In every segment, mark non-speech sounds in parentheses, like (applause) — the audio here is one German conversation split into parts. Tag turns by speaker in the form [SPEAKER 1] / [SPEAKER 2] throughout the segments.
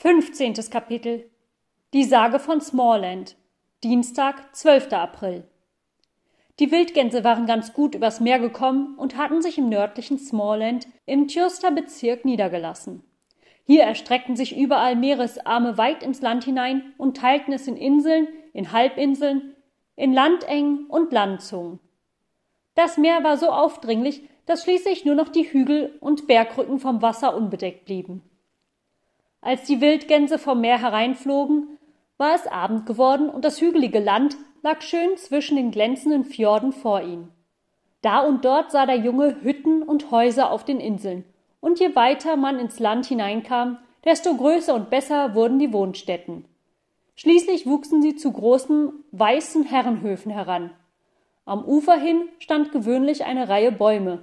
[SPEAKER 1] 15. Kapitel Die Sage von Smallland Dienstag, 12. April Die Wildgänse waren ganz gut übers Meer gekommen und hatten sich im nördlichen Smallland im Tjurster Bezirk niedergelassen. Hier erstreckten sich überall Meeresarme weit ins Land hinein und teilten es in Inseln, in Halbinseln, in Landengen und Landzungen. Das Meer war so aufdringlich, dass schließlich nur noch die Hügel und Bergrücken vom Wasser unbedeckt blieben. Als die Wildgänse vom Meer hereinflogen, war es Abend geworden und das hügelige Land lag schön zwischen den glänzenden Fjorden vor ihnen. Da und dort sah der Junge Hütten und Häuser auf den Inseln, und je weiter man ins Land hineinkam, desto größer und besser wurden die Wohnstätten. Schließlich wuchsen sie zu großen, weißen Herrenhöfen heran. Am Ufer hin stand gewöhnlich eine Reihe Bäume.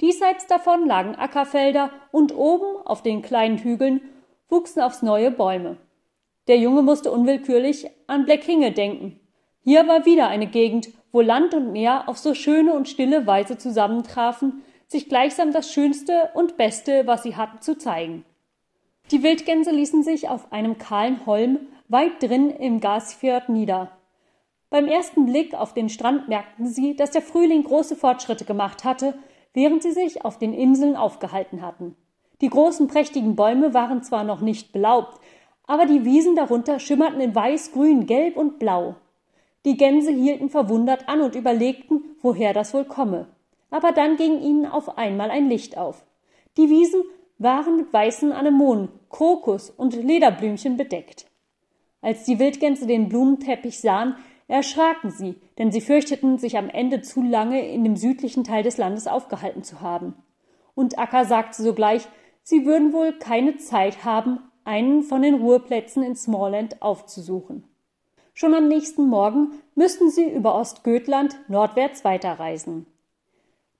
[SPEAKER 1] Diesseits davon lagen Ackerfelder und oben auf den kleinen Hügeln wuchsen aufs neue Bäume. Der Junge musste unwillkürlich an Blackhinge denken. Hier war wieder eine Gegend, wo Land und Meer auf so schöne und stille Weise zusammentrafen, sich gleichsam das Schönste und Beste, was sie hatten, zu zeigen. Die Wildgänse ließen sich auf einem kahlen Holm weit drin im Gasfjord nieder. Beim ersten Blick auf den Strand merkten sie, dass der Frühling große Fortschritte gemacht hatte, während sie sich auf den Inseln aufgehalten hatten. Die großen prächtigen Bäume waren zwar noch nicht belaubt, aber die Wiesen darunter schimmerten in weiß, grün, gelb und blau. Die Gänse hielten verwundert an und überlegten, woher das wohl komme. Aber dann ging ihnen auf einmal ein Licht auf. Die Wiesen waren mit weißen Anemonen, Krokus und Lederblümchen bedeckt. Als die Wildgänse den Blumenteppich sahen, erschraken sie, denn sie fürchteten, sich am Ende zu lange in dem südlichen Teil des Landes aufgehalten zu haben. Und Akka sagte sogleich, Sie würden wohl keine Zeit haben, einen von den Ruheplätzen in Smallland aufzusuchen. Schon am nächsten Morgen müssten sie über Ostgötland nordwärts weiterreisen.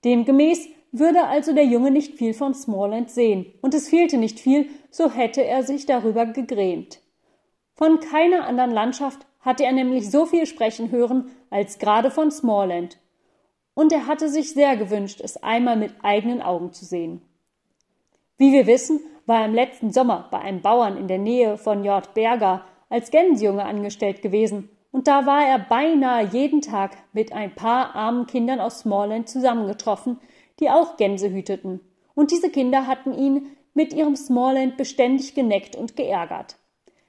[SPEAKER 1] Demgemäß würde also der Junge nicht viel von Smallland sehen, und es fehlte nicht viel, so hätte er sich darüber gegrämt. Von keiner anderen Landschaft hatte er nämlich so viel sprechen hören als gerade von Smallland, und er hatte sich sehr gewünscht, es einmal mit eigenen Augen zu sehen. Wie wir wissen, war er im letzten Sommer bei einem Bauern in der Nähe von Jord Berger als Gänsjunge angestellt gewesen, und da war er beinahe jeden Tag mit ein paar armen Kindern aus Smallland zusammengetroffen, die auch Gänse hüteten. Und diese Kinder hatten ihn mit ihrem Smallland beständig geneckt und geärgert.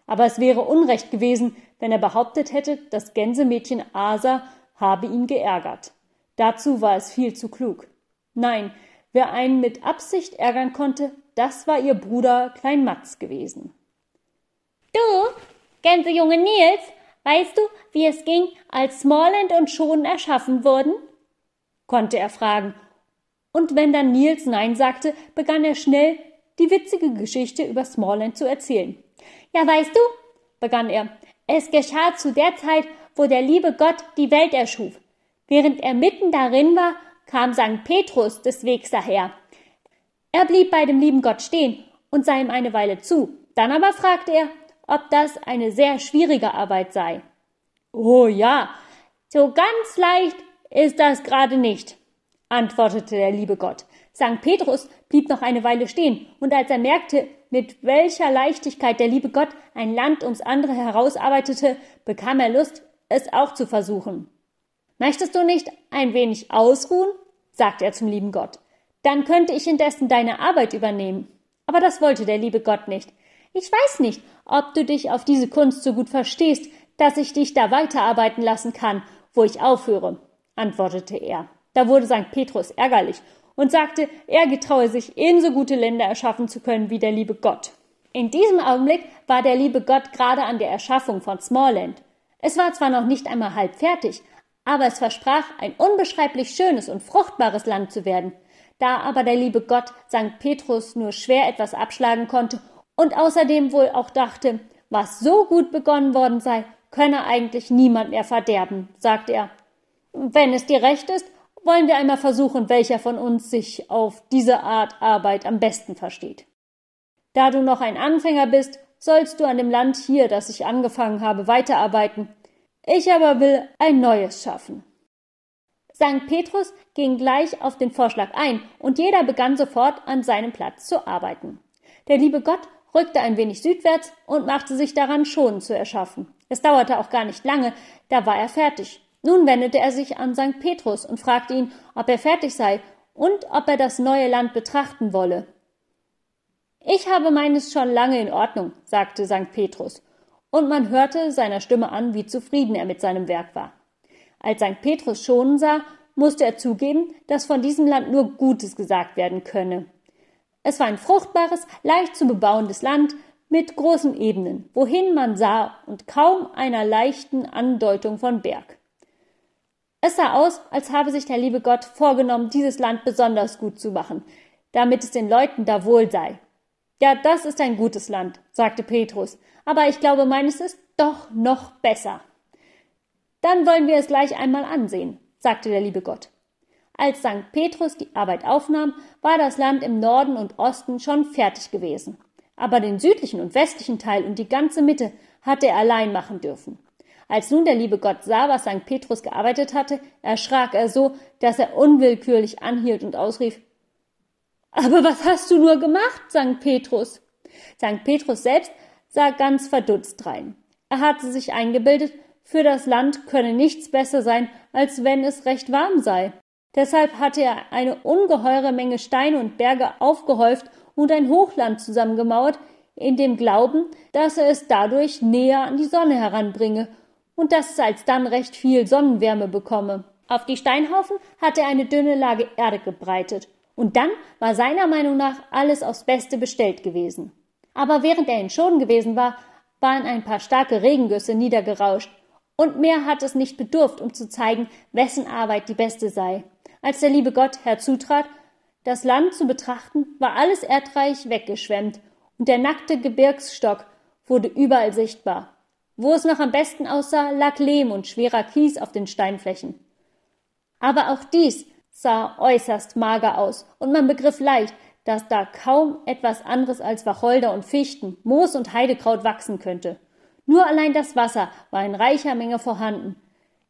[SPEAKER 1] Aber es wäre Unrecht gewesen, wenn er behauptet hätte, das Gänsemädchen Asa habe ihn geärgert. Dazu war es viel zu klug. Nein, Wer einen mit Absicht ärgern konnte, das war ihr Bruder Klein Matz gewesen.
[SPEAKER 2] Du, Gänsejunge Nils, weißt du, wie es ging, als Smallland und Schonen erschaffen wurden?
[SPEAKER 1] konnte er fragen. Und wenn dann Nils Nein sagte, begann er schnell, die witzige Geschichte über Smallland zu erzählen.
[SPEAKER 2] Ja, weißt du, begann er, es geschah zu der Zeit, wo der liebe Gott die Welt erschuf. Während er mitten darin war, kam St. Petrus des Wegs daher. Er blieb bei dem lieben Gott stehen und sah ihm eine Weile zu. Dann aber fragte er, ob das eine sehr schwierige Arbeit sei.
[SPEAKER 1] Oh ja,
[SPEAKER 2] so ganz leicht ist das gerade nicht, antwortete der liebe Gott. St. Petrus blieb noch eine Weile stehen, und als er merkte, mit welcher Leichtigkeit der liebe Gott ein Land ums andere herausarbeitete, bekam er Lust, es auch zu versuchen. Möchtest du nicht ein wenig ausruhen? Sagte er zum lieben Gott. Dann könnte ich indessen deine Arbeit übernehmen. Aber das wollte der liebe Gott nicht. Ich weiß nicht, ob du dich auf diese Kunst so gut verstehst, dass ich dich da weiterarbeiten lassen kann, wo ich aufhöre, antwortete er. Da wurde St. Petrus ärgerlich und sagte, er getraue sich, ebenso gute Länder erschaffen zu können wie der liebe Gott. In diesem Augenblick war der liebe Gott gerade an der Erschaffung von Smallland. Es war zwar noch nicht einmal halb fertig, aber es versprach, ein unbeschreiblich schönes und fruchtbares Land zu werden. Da aber der liebe Gott St. Petrus nur schwer etwas abschlagen konnte und außerdem wohl auch dachte, was so gut begonnen worden sei, könne eigentlich niemand mehr verderben, sagte er. Wenn es dir recht ist, wollen wir einmal versuchen, welcher von uns sich auf diese Art Arbeit am besten versteht. Da du noch ein Anfänger bist, sollst du an dem Land hier, das ich angefangen habe, weiterarbeiten, ich aber will ein neues schaffen. St. Petrus ging gleich auf den Vorschlag ein, und jeder begann sofort an seinem Platz zu arbeiten. Der liebe Gott rückte ein wenig südwärts und machte sich daran, Schonen zu erschaffen. Es dauerte auch gar nicht lange, da war er fertig. Nun wendete er sich an St. Petrus und fragte ihn, ob er fertig sei und ob er das neue Land betrachten wolle. Ich habe meines schon lange in Ordnung, sagte St. Petrus, und man hörte seiner Stimme an, wie zufrieden er mit seinem Werk war. Als St. Petrus schonen sah, musste er zugeben, dass von diesem Land nur Gutes gesagt werden könne. Es war ein fruchtbares, leicht zu bebauendes Land mit großen Ebenen, wohin man sah und kaum einer leichten Andeutung von Berg. Es sah aus, als habe sich der liebe Gott vorgenommen, dieses Land besonders gut zu machen, damit es den Leuten da wohl sei. Ja, das ist ein gutes Land, sagte Petrus, aber ich glaube, meines ist doch noch besser. Dann wollen wir es gleich einmal ansehen, sagte der liebe Gott. Als St. Petrus die Arbeit aufnahm, war das Land im Norden und Osten schon fertig gewesen. Aber den südlichen und westlichen Teil und die ganze Mitte hatte er allein machen dürfen. Als nun der liebe Gott sah, was St. Petrus gearbeitet hatte, erschrak er so, dass er unwillkürlich anhielt und ausrief Aber was hast du nur gemacht, St. Petrus? St. Petrus selbst sah ganz verdutzt drein. Er hatte sich eingebildet, für das Land könne nichts besser sein, als wenn es recht warm sei. Deshalb hatte er eine ungeheure Menge Steine und Berge aufgehäuft und ein Hochland zusammengemauert, in dem Glauben, dass er es dadurch näher an die Sonne heranbringe und dass es alsdann recht viel Sonnenwärme bekomme. Auf die Steinhaufen hatte er eine dünne Lage Erde gebreitet, und dann war seiner Meinung nach alles aufs Beste bestellt gewesen. Aber während er in Schonen gewesen war, waren ein paar starke Regengüsse niedergerauscht, und mehr hat es nicht bedurft, um zu zeigen, wessen Arbeit die beste sei. Als der liebe Gott herzutrat, das Land zu betrachten, war alles Erdreich weggeschwemmt, und der nackte Gebirgsstock wurde überall sichtbar. Wo es noch am besten aussah, lag Lehm und schwerer Kies auf den Steinflächen. Aber auch dies sah äußerst mager aus, und man begriff leicht, dass da kaum etwas anderes als Wacholder und Fichten, Moos und Heidekraut wachsen könnte. Nur allein das Wasser war in reicher Menge vorhanden,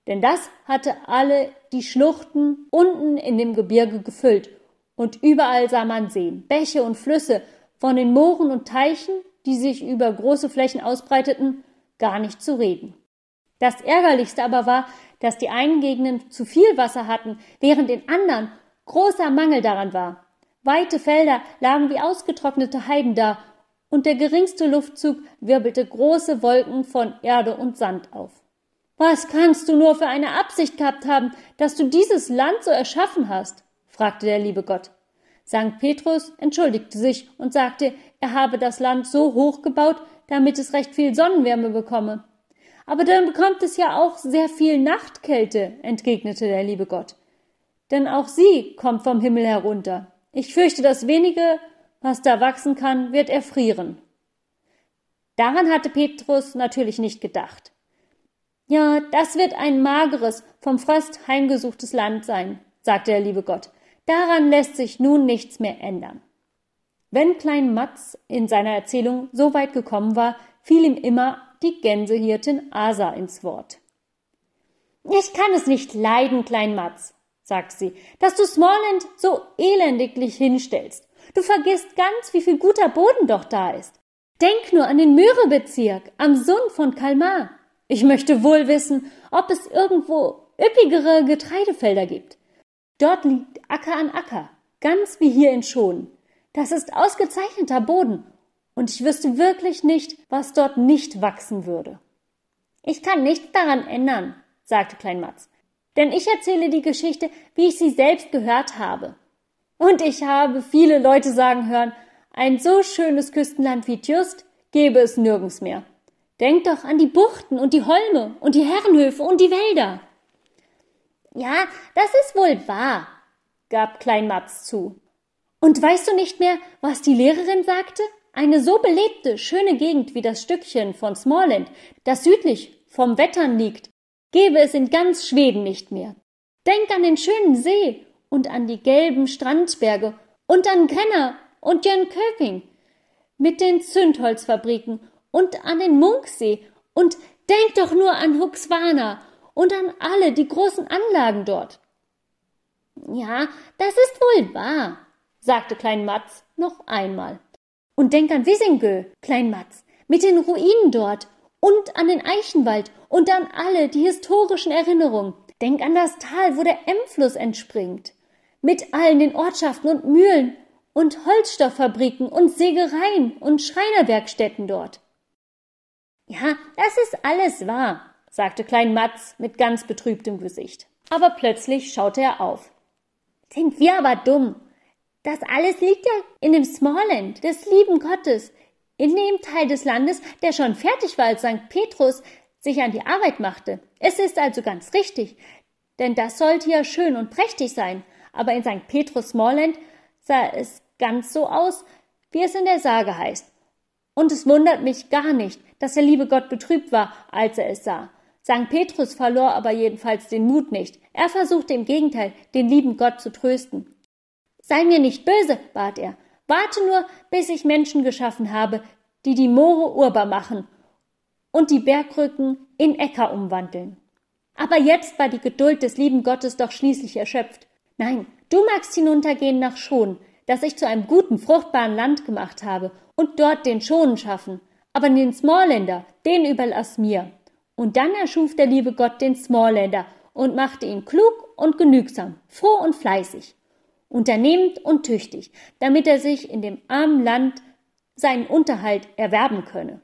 [SPEAKER 2] denn das hatte alle die Schluchten unten in dem Gebirge gefüllt, und überall sah man Seen, Bäche und Flüsse, von den Mooren und Teichen, die sich über große Flächen ausbreiteten, gar nicht zu reden. Das Ärgerlichste aber war, dass die einen Gegenden zu viel Wasser hatten, während in anderen großer Mangel daran war. Weite Felder lagen wie ausgetrocknete Heiden da, und der geringste Luftzug wirbelte große Wolken von Erde und Sand auf. Was kannst du nur für eine Absicht gehabt haben, dass du dieses Land so erschaffen hast? fragte der liebe Gott. St. Petrus entschuldigte sich und sagte, er habe das Land so hoch gebaut, damit es recht viel Sonnenwärme bekomme. Aber dann bekommt es ja auch sehr viel Nachtkälte, entgegnete der liebe Gott. Denn auch sie kommt vom Himmel herunter. Ich fürchte, das wenige, was da wachsen kann, wird erfrieren. Daran hatte Petrus natürlich nicht gedacht. Ja, das wird ein mageres, vom Frost heimgesuchtes Land sein, sagte der liebe Gott. Daran lässt sich nun nichts mehr ändern. Wenn Klein Matz in seiner Erzählung so weit gekommen war, fiel ihm immer die Gänsehirtin Asa ins Wort. Ich kann es nicht leiden, Klein Matz, sagte sie, dass du Smallland so elendiglich hinstellst. Du vergisst ganz, wie viel guter Boden doch da ist. Denk nur an den Möhrebezirk am Sund von Kalmar. Ich möchte wohl wissen, ob es irgendwo üppigere Getreidefelder gibt. Dort liegt Acker an Acker, ganz wie hier in Schonen. Das ist ausgezeichneter Boden, und ich wüsste wirklich nicht, was dort nicht wachsen würde. Ich kann nichts daran ändern, sagte Klein Matz, denn ich erzähle die Geschichte, wie ich sie selbst gehört habe. Und ich habe viele Leute sagen hören, ein so schönes Küstenland wie Tjust gäbe es nirgends mehr. Denk doch an die Buchten und die Holme und die Herrenhöfe und die Wälder. Ja, das ist wohl wahr, gab Klein Matz zu. Und weißt du nicht mehr, was die Lehrerin sagte? Eine so belebte, schöne Gegend wie das Stückchen von Smallland, das südlich vom Wettern liegt, gäbe es in ganz Schweden nicht mehr. Denk an den schönen See und an die gelben Strandberge und an Grenna und Jönköping mit den Zündholzfabriken und an den Munksee und denk doch nur an Huxwana und an alle die großen Anlagen dort. Ja, das ist wohl wahr, sagte Klein Matz noch einmal. Und denk an Wissingö, Klein Matz, mit den Ruinen dort und an den Eichenwald und an alle die historischen Erinnerungen. Denk an das Tal, wo der Emfluss entspringt. Mit allen den Ortschaften und Mühlen und Holzstofffabriken und Sägereien und Schreinerwerkstätten dort. Ja, das ist alles wahr, sagte Klein Matz mit ganz betrübtem Gesicht. Aber plötzlich schaute er auf. Sind wir aber dumm. Das alles liegt ja in dem Smallland des lieben Gottes, in dem Teil des Landes, der schon fertig war, als St. Petrus sich an die Arbeit machte. Es ist also ganz richtig, denn das sollte ja schön und prächtig sein, aber in St. Petrus Smallland sah es ganz so aus, wie es in der Sage heißt. Und es wundert mich gar nicht, dass der liebe Gott betrübt war, als er es sah. St. Petrus verlor aber jedenfalls den Mut nicht. Er versuchte im Gegenteil, den lieben Gott zu trösten. Sei mir nicht böse, bat er. Warte nur, bis ich Menschen geschaffen habe, die die Moore urbar machen und die Bergrücken in Äcker umwandeln. Aber jetzt war die Geduld des lieben Gottes doch schließlich erschöpft. Nein, du magst hinuntergehen nach Schon, das ich zu einem guten, fruchtbaren Land gemacht habe, und dort den Schonen schaffen. Aber den Smallländer, den überlass mir. Und dann erschuf der liebe Gott den Smallländer und machte ihn klug und genügsam, froh und fleißig, unternehmend und tüchtig, damit er sich in dem armen Land seinen Unterhalt erwerben könne.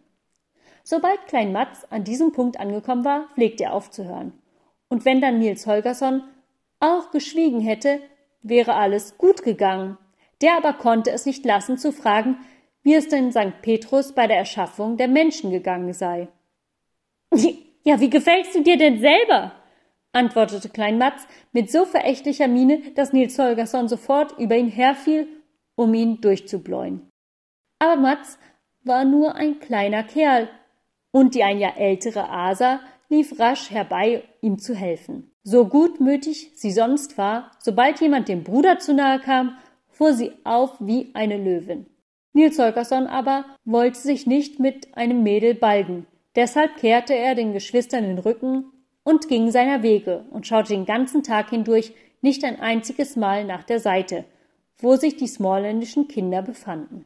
[SPEAKER 2] Sobald Klein Matz an diesem Punkt angekommen war, pflegte er aufzuhören. Und wenn dann Nils Holgersson auch geschwiegen hätte, wäre alles gut gegangen. Der aber konnte es nicht lassen zu fragen, wie es denn St. Petrus bei der Erschaffung der Menschen gegangen sei. (laughs) Ja, wie gefällst du dir denn selber? Antwortete Klein Matz mit so verächtlicher Miene, dass Nils Holgersson sofort über ihn herfiel, um ihn durchzubläuen. Aber Matz war nur ein kleiner Kerl, und die ein Jahr ältere Asa lief rasch herbei, ihm zu helfen. So gutmütig sie sonst war, sobald jemand dem Bruder zu nahe kam, fuhr sie auf wie eine Löwin. Nils Holgersson aber wollte sich nicht mit einem Mädel balgen. Deshalb kehrte er den Geschwistern den Rücken und ging seiner Wege und schaute den ganzen Tag hindurch nicht ein einziges Mal nach der Seite, wo sich die smallländischen Kinder befanden.